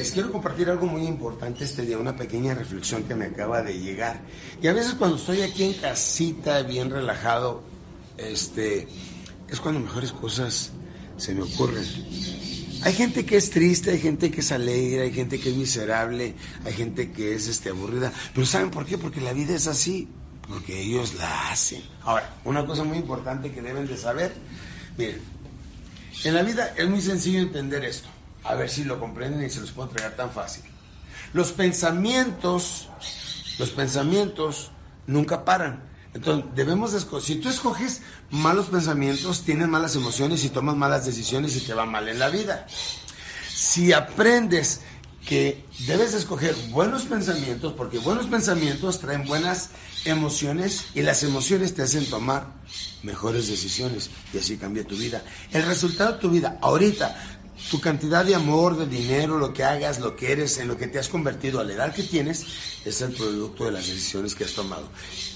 Les quiero compartir algo muy importante este día, una pequeña reflexión que me acaba de llegar. Y a veces cuando estoy aquí en casita, bien relajado, este, es cuando mejores cosas se me ocurren. Hay gente que es triste, hay gente que es alegre, hay gente que es miserable, hay gente que es este, aburrida. Pero ¿saben por qué? Porque la vida es así, porque ellos la hacen. Ahora, una cosa muy importante que deben de saber, miren, en la vida es muy sencillo entender esto. A ver si lo comprenden y se los puedo entregar tan fácil. Los pensamientos, los pensamientos nunca paran. Entonces, debemos de esco- si tú escoges malos pensamientos, tienes malas emociones y tomas malas decisiones y te va mal en la vida. Si aprendes que debes de escoger buenos pensamientos, porque buenos pensamientos traen buenas emociones y las emociones te hacen tomar mejores decisiones y así cambia tu vida. El resultado de tu vida, ahorita, tu cantidad de amor, de dinero, lo que hagas, lo que eres, en lo que te has convertido a la edad que tienes, es el producto de las decisiones que has tomado.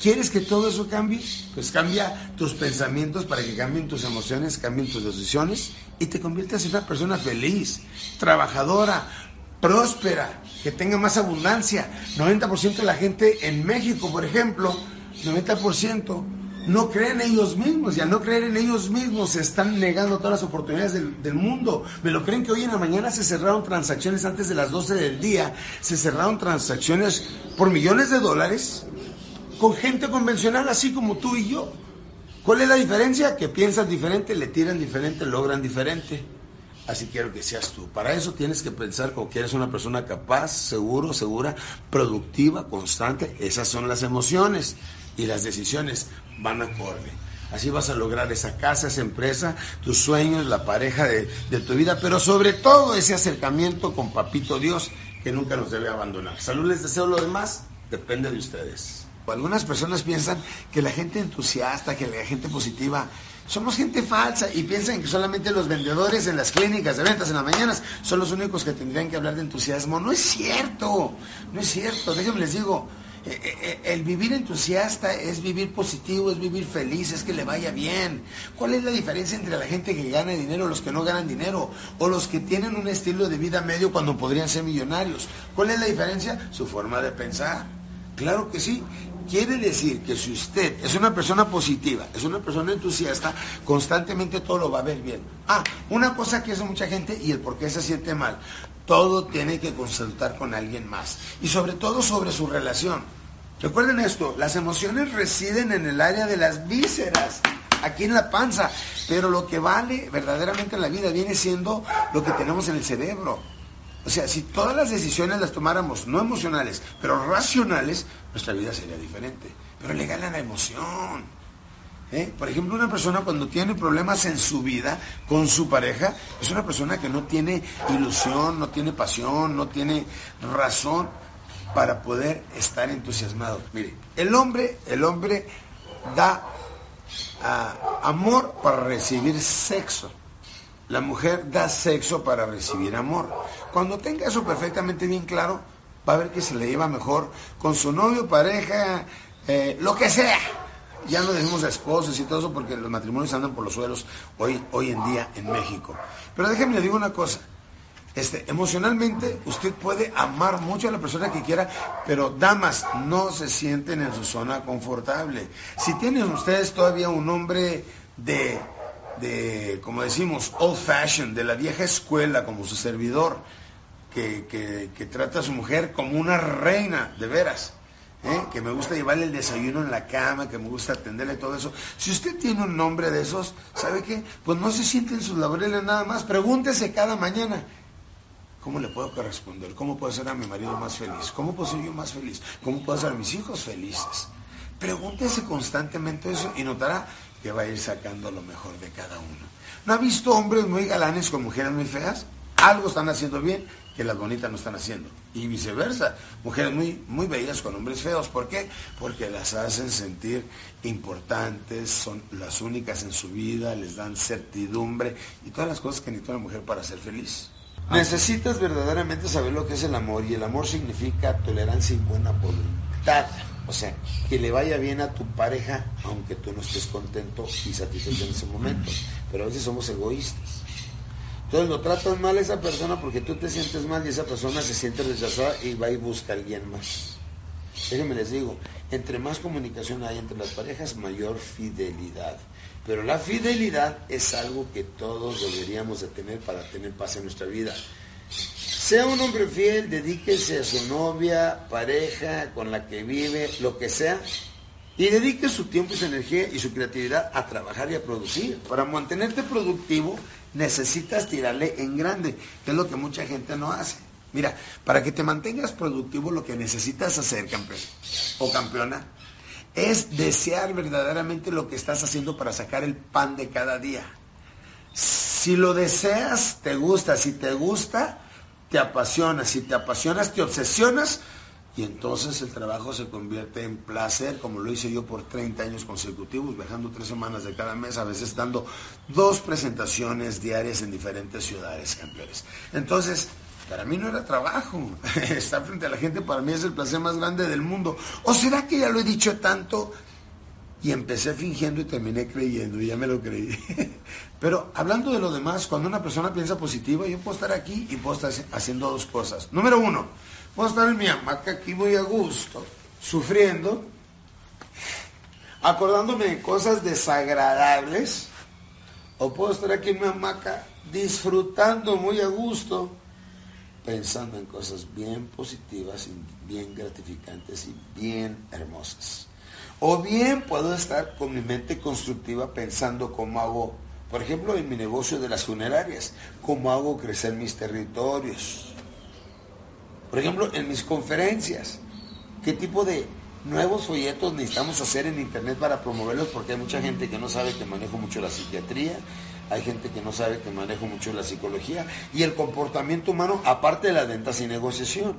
¿Quieres que todo eso cambie? Pues cambia tus pensamientos para que cambien tus emociones, cambien tus decisiones y te conviertas en una persona feliz, trabajadora, próspera, que tenga más abundancia. 90% de la gente en México, por ejemplo, 90% no creen en ellos mismos y al no creer en ellos mismos se están negando todas las oportunidades del, del mundo. Me lo creen que hoy en la mañana se cerraron transacciones antes de las 12 del día, se cerraron transacciones por millones de dólares con gente convencional así como tú y yo. ¿Cuál es la diferencia? Que piensan diferente, le tiran diferente, logran diferente. Así quiero que seas tú. Para eso tienes que pensar como que eres una persona capaz, seguro, segura, productiva, constante. Esas son las emociones y las decisiones van acorde. Así vas a lograr esa casa, esa empresa, tus sueños, la pareja de, de tu vida, pero sobre todo ese acercamiento con Papito Dios que nunca nos debe abandonar. Salud les deseo lo demás, depende de ustedes. Algunas personas piensan que la gente entusiasta, que la gente positiva, somos gente falsa y piensan que solamente los vendedores en las clínicas de ventas en las mañanas son los únicos que tendrían que hablar de entusiasmo. No es cierto, no es cierto. Déjenme les digo, eh, eh, el vivir entusiasta es vivir positivo, es vivir feliz, es que le vaya bien. ¿Cuál es la diferencia entre la gente que gana dinero, los que no ganan dinero, o los que tienen un estilo de vida medio cuando podrían ser millonarios? ¿Cuál es la diferencia? Su forma de pensar. Claro que sí. Quiere decir que si usted es una persona positiva, es una persona entusiasta, constantemente todo lo va a ver bien. Ah, una cosa que hace mucha gente y el por qué se siente mal. Todo tiene que consultar con alguien más. Y sobre todo sobre su relación. Recuerden esto, las emociones residen en el área de las vísceras, aquí en la panza. Pero lo que vale verdaderamente en la vida viene siendo lo que tenemos en el cerebro. O sea, si todas las decisiones las tomáramos no emocionales, pero racionales, nuestra vida sería diferente. Pero le gana la emoción. ¿eh? Por ejemplo, una persona cuando tiene problemas en su vida con su pareja, es una persona que no tiene ilusión, no tiene pasión, no tiene razón para poder estar entusiasmado. Mire, el hombre, el hombre da ah, amor para recibir sexo. La mujer da sexo para recibir amor. Cuando tenga eso perfectamente bien claro, va a ver que se le lleva mejor con su novio, pareja, eh, lo que sea. Ya no decimos esposos y todo eso porque los matrimonios andan por los suelos hoy, hoy en día en México. Pero déjenme le digo una cosa. Este, emocionalmente usted puede amar mucho a la persona que quiera, pero damas, no se sienten en su zona confortable. Si tienen ustedes todavía un hombre de, de como decimos, old fashion, de la vieja escuela, como su servidor, que, que, trata a su mujer como una reina, de veras, ¿eh? que me gusta llevarle el desayuno en la cama, que me gusta atenderle todo eso. Si usted tiene un nombre de esos, ¿sabe qué? Pues no se siente en sus laureles nada más, pregúntese cada mañana, ¿Cómo le puedo corresponder? ¿Cómo puedo hacer a mi marido más feliz? ¿Cómo puedo ser yo más feliz? ¿Cómo puedo hacer a mis hijos felices? Pregúntese constantemente eso y notará que va a ir sacando lo mejor de cada uno. ¿No ha visto hombres muy galanes con mujeres muy feas? Algo están haciendo bien que las bonitas no están haciendo. Y viceversa, mujeres muy, muy bellas con hombres feos. ¿Por qué? Porque las hacen sentir importantes, son las únicas en su vida, les dan certidumbre y todas las cosas que necesita una mujer para ser feliz. Necesitas verdaderamente saber lo que es el amor y el amor significa tolerancia y buena voluntad. O sea, que le vaya bien a tu pareja aunque tú no estés contento y satisfecho en ese momento. Pero a veces somos egoístas. Entonces lo tratas mal a esa persona porque tú te sientes mal y esa persona se siente rechazada y va y busca a alguien más. Déjenme les digo, entre más comunicación hay entre las parejas, mayor fidelidad. Pero la fidelidad es algo que todos deberíamos de tener para tener paz en nuestra vida. Sea un hombre fiel, dedíquese a su novia, pareja, con la que vive, lo que sea, y dedique su tiempo y su energía y su creatividad a trabajar y a producir. Para mantenerte productivo necesitas tirarle en grande, que es lo que mucha gente no hace. Mira, para que te mantengas productivo lo que necesitas hacer, campeón o campeona, es desear verdaderamente lo que estás haciendo para sacar el pan de cada día. Si lo deseas, te gusta. Si te gusta, te apasiona. Si te apasionas, te obsesionas. Y entonces el trabajo se convierte en placer, como lo hice yo por 30 años consecutivos, viajando tres semanas de cada mes, a veces dando dos presentaciones diarias en diferentes ciudades, campeones. Entonces, para mí no era trabajo. Estar frente a la gente para mí es el placer más grande del mundo. ¿O será que ya lo he dicho tanto? Y empecé fingiendo y terminé creyendo, y ya me lo creí. Pero hablando de lo demás, cuando una persona piensa positiva, yo puedo estar aquí y puedo estar haciendo dos cosas. Número uno, puedo estar en mi hamaca aquí muy a gusto, sufriendo, acordándome de cosas desagradables, o puedo estar aquí en mi hamaca disfrutando muy a gusto pensando en cosas bien positivas y bien gratificantes y bien hermosas. O bien puedo estar con mi mente constructiva pensando cómo hago, por ejemplo, en mi negocio de las funerarias, cómo hago crecer mis territorios. Por ejemplo, en mis conferencias, qué tipo de nuevos folletos necesitamos hacer en internet para promoverlos, porque hay mucha gente que no sabe que manejo mucho la psiquiatría, hay gente que no sabe que manejo mucho la psicología y el comportamiento humano, aparte de la ventas y negociación.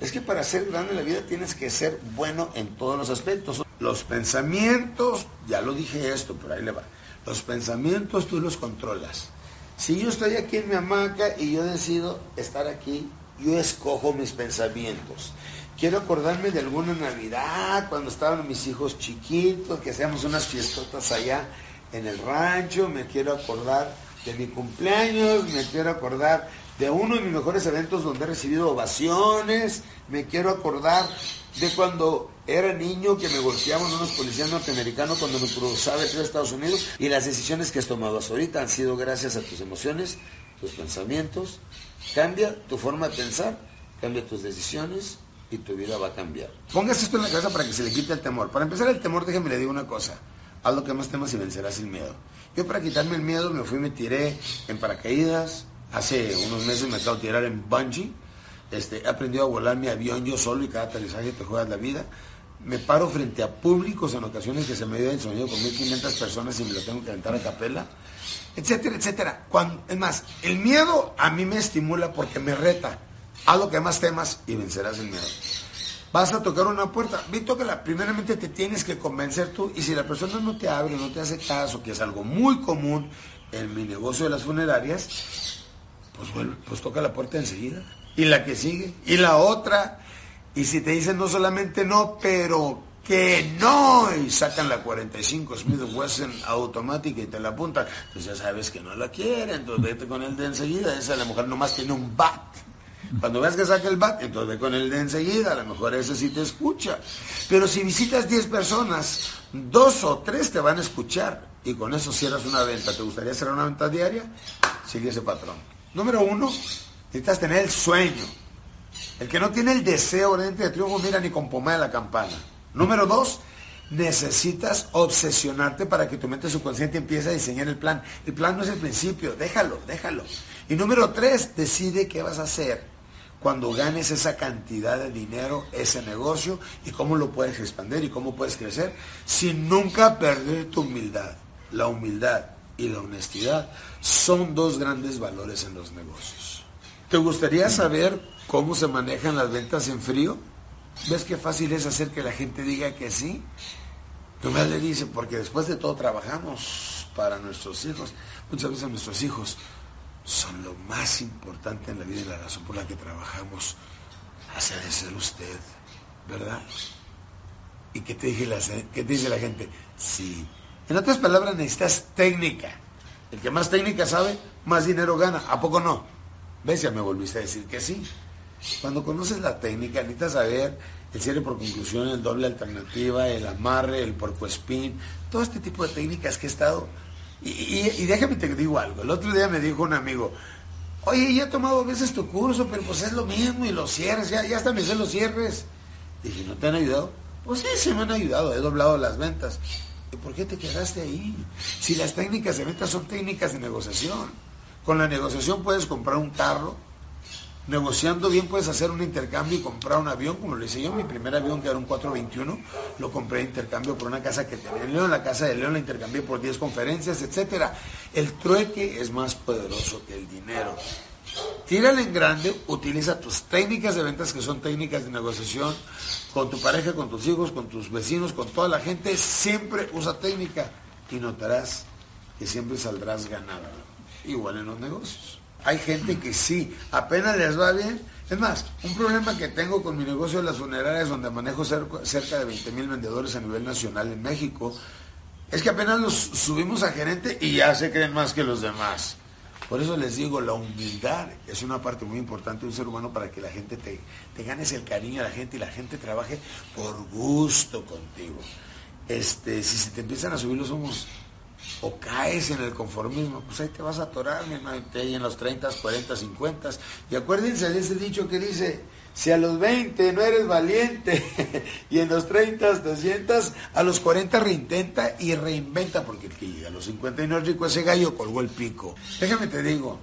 Es que para ser grande en la vida tienes que ser bueno en todos los aspectos. Los pensamientos, ya lo dije esto, pero ahí le va. Los pensamientos tú los controlas. Si yo estoy aquí en mi hamaca y yo decido estar aquí, yo escojo mis pensamientos. Quiero acordarme de alguna Navidad, cuando estaban mis hijos chiquitos, que hacíamos unas fiestotas allá en el rancho, me quiero acordar de mi cumpleaños, me quiero acordar de uno de mis mejores eventos donde he recibido ovaciones, me quiero acordar de cuando era niño que me golpeaban unos policías norteamericanos cuando me cruzaba el Estados Unidos y las decisiones que has tomado hasta ahorita han sido gracias a tus emociones, tus pensamientos. Cambia tu forma de pensar, cambia tus decisiones y tu vida va a cambiar. Póngase esto en la cabeza para que se le quite el temor. Para empezar el temor, déjeme le digo una cosa haz lo que más temas y vencerás el miedo. Yo para quitarme el miedo me fui y me tiré en paracaídas, hace unos meses me acabo de tirar en bungee, este, he aprendido a volar mi avión yo solo y cada aterrizaje te juegas la vida. Me paro frente a públicos en ocasiones que se me dio el sonido con 1500 personas y me lo tengo que aventar a capela, etcétera, etcétera. Cuando, es más, el miedo a mí me estimula porque me reta. Haz lo que más temas y vencerás el miedo. Vas a tocar una puerta, vi la primeramente te tienes que convencer tú y si la persona no te abre, no te hace caso, que es algo muy común, en mi negocio de las funerarias, pues, pues toca la puerta enseguida. Y la que sigue, y la otra. Y si te dicen no solamente no, pero que no, y sacan la 45 Smith Wesson automática y te la apuntan, pues ya sabes que no la quieren, entonces vete con el de enseguida, esa la mujer nomás tiene un bat. Cuando veas que saca el bat, entonces ve con el de enseguida, a lo mejor ese sí te escucha. Pero si visitas 10 personas, dos o tres te van a escuchar y con eso cierras una venta. ¿Te gustaría cerrar una venta diaria? Sigue ese patrón. Número uno, necesitas tener el sueño. El que no tiene el deseo de triunfo, mira ni con pomada la campana. Número dos, necesitas obsesionarte para que tu mente subconsciente empiece a diseñar el plan. El plan no es el principio, déjalo, déjalo. Y número tres, decide qué vas a hacer cuando ganes esa cantidad de dinero, ese negocio, y cómo lo puedes expandir y cómo puedes crecer, sin nunca perder tu humildad. La humildad y la honestidad son dos grandes valores en los negocios. ¿Te gustaría saber cómo se manejan las ventas en frío? ¿Ves qué fácil es hacer que la gente diga que sí? Tomás le dice, porque después de todo trabajamos para nuestros hijos. Muchas veces nuestros hijos son lo más importante en la vida y la razón por la que trabajamos. Hace de ser usted, ¿verdad? ¿Y qué te, dice la, qué te dice la gente? Sí. En otras palabras, necesitas técnica. El que más técnica sabe, más dinero gana. ¿A poco no? ¿Ves? Ya me volviste a decir que sí. Cuando conoces la técnica, necesitas saber el cierre por conclusión, el doble alternativa, el amarre, el porco spin, todo este tipo de técnicas que he estado. Y, déjame te digo algo. El otro día me dijo un amigo, oye, ya he tomado a veces tu curso, pero pues es lo mismo y los cierres, ya, ya hasta me sé los cierres. Dije, ¿no te han ayudado? Pues sí, se me han ayudado, he doblado las ventas. ¿Y por qué te quedaste ahí? Si las técnicas de ventas son técnicas de negociación. Con la negociación puedes comprar un carro, negociando bien puedes hacer un intercambio y comprar un avión, como lo hice yo, mi primer avión que era un 421, lo compré de intercambio por una casa que tenía en León, la casa de León la intercambié por 10 conferencias, etcétera. El trueque es más poderoso que el dinero. Tírale en grande, utiliza tus técnicas de ventas que son técnicas de negociación con tu pareja, con tus hijos, con tus vecinos, con toda la gente, siempre usa técnica y notarás que siempre saldrás ganado. Igual en los negocios. Hay gente que sí, apenas les va bien. Es más, un problema que tengo con mi negocio de las funerarias, donde manejo cerca de 20 mil vendedores a nivel nacional en México, es que apenas los subimos a gerente y ya se creen más que los demás. Por eso les digo, la humildad es una parte muy importante de un ser humano para que la gente te, te ganes el cariño a la gente y la gente trabaje por gusto contigo. Este, si se te empiezan a subir los humos, o caes en el conformismo, pues ahí te vas a atorar, mi hermano, ahí en los 30, 40, 50. Y acuérdense de ese dicho que dice, si a los 20 no eres valiente y en los 30 te sientas, a los 40 reintenta y reinventa, porque el que llega a los 50 y no es rico, ese gallo colgó el pico. Déjame te digo,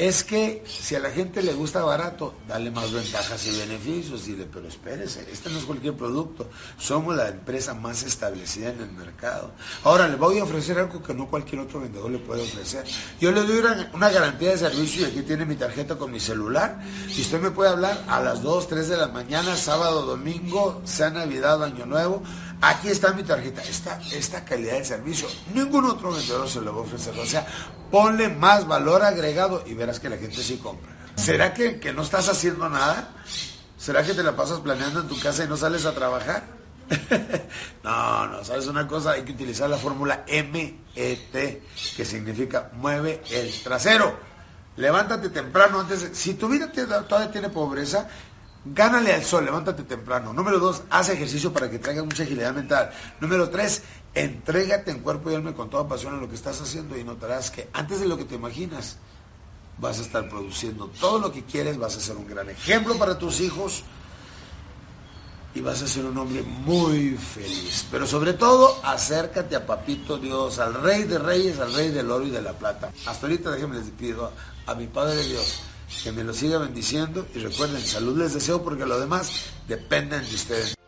es que si a la gente le gusta barato, dale más ventajas y beneficios. Dile, pero espérese, este no es cualquier producto. Somos la empresa más establecida en el mercado. Ahora le voy a ofrecer algo que no cualquier otro vendedor le puede ofrecer. Yo le doy una, garantía de servicio y aquí tiene mi tarjeta con mi celular. Y usted me puede hablar a las 2, 3 de la mañana, sábado, domingo, sea Navidad, Año Nuevo. Aquí está mi tarjeta. Esta, esta calidad de servicio, ningún otro vendedor se lo va a ofrecer. O sea, ponle más valor agregado y verás que la gente sí compra. ¿Será que, que no estás haciendo nada? ¿Será que te la pasas planeando en tu casa y no sales a trabajar? no, no, ¿sabes una cosa? Hay que utilizar la fórmula MET, que significa mueve el trasero. Levántate temprano antes. Si tu vida todavía tiene pobreza, Gánale al sol, levántate temprano. Número dos, haz ejercicio para que traigas mucha agilidad mental. Número tres, entrégate en cuerpo y alma con toda pasión en lo que estás haciendo y notarás que antes de lo que te imaginas, vas a estar produciendo todo lo que quieres, vas a ser un gran ejemplo para tus hijos y vas a ser un hombre muy feliz. Pero sobre todo, acércate a Papito Dios, al Rey de Reyes, al Rey del Oro y de la Plata. Hasta ahorita déjenme les pido a mi Padre Dios que me lo siga bendiciendo y recuerden, salud les deseo porque lo demás dependen de ustedes.